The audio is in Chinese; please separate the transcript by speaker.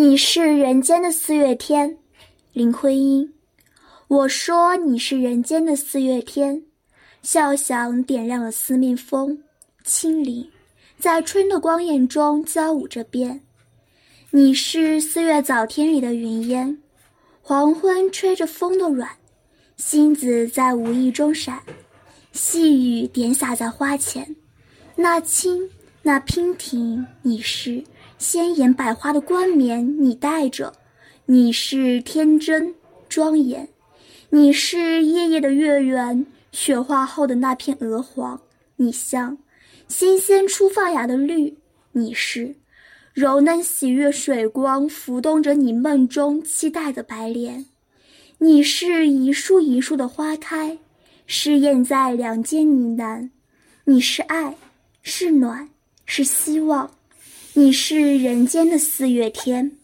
Speaker 1: 你是人间的四月天，林徽因。我说你是人间的四月天，笑响点亮了四面风，清灵，在春的光艳中交舞着变。你是四月早天里的云烟，黄昏吹着风的软，星子在无意中闪，细雨点洒在花前，那青，那娉婷，你是。鲜艳百花的冠冕，你戴着；你是天真庄严，你是夜夜的月圆，雪化后的那片鹅黄，你像新鲜初发芽的绿；你是柔嫩喜悦水光浮动着你梦中期待的白莲；你是一树一树的花开，试验在梁间呢喃；你是爱，是暖，是希望。你是人间的四月天。